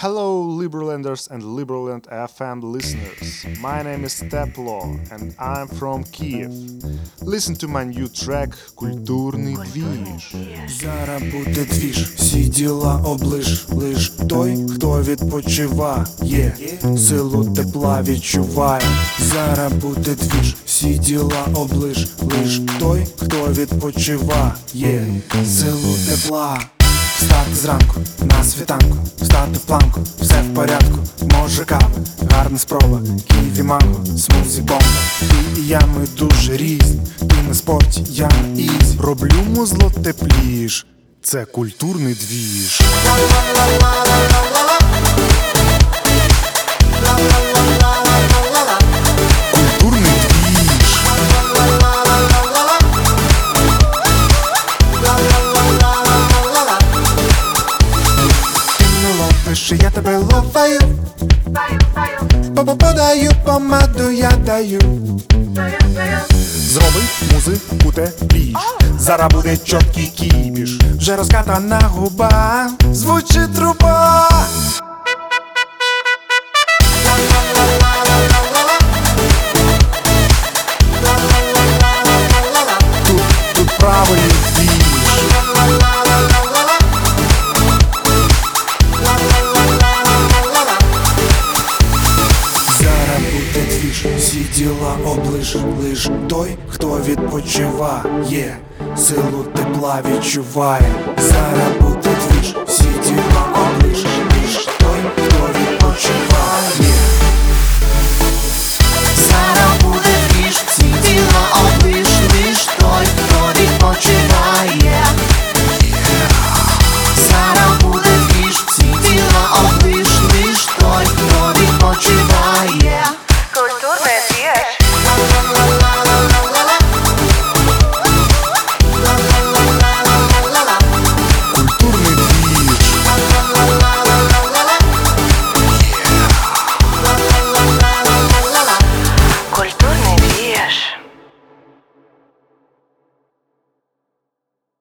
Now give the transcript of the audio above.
Hello, Liberlanders and Liberland FM listeners. My name is Teplo and I'm from Kiev. Listen to my new track Культурний двіж. Зараз буде двіж, всі діла облиш, лиш той, хто відпочиває, силу тепла відчуває. Зараз буде двіж, всі діла облиш, лиш той, хто відпочиває, силу тепла. Встати зранку, на світанку, встати в планку, все в порядку, може кава, гарна спроба, ківі манго, смузі бомба. Ти і я ми дуже різні, ти на спорті, я на easy. Роблю музло тепліш. Це культурний двіж. Ловиш, я тебе ловаю. Подаю помаду, я даю. Зроби музику тепліш. Зараз буде чоткий кібіш. Вже розкатана губа, звучить труба. Облиш, лиш той, хто відпочиває, силу тепла відчуває. Зараз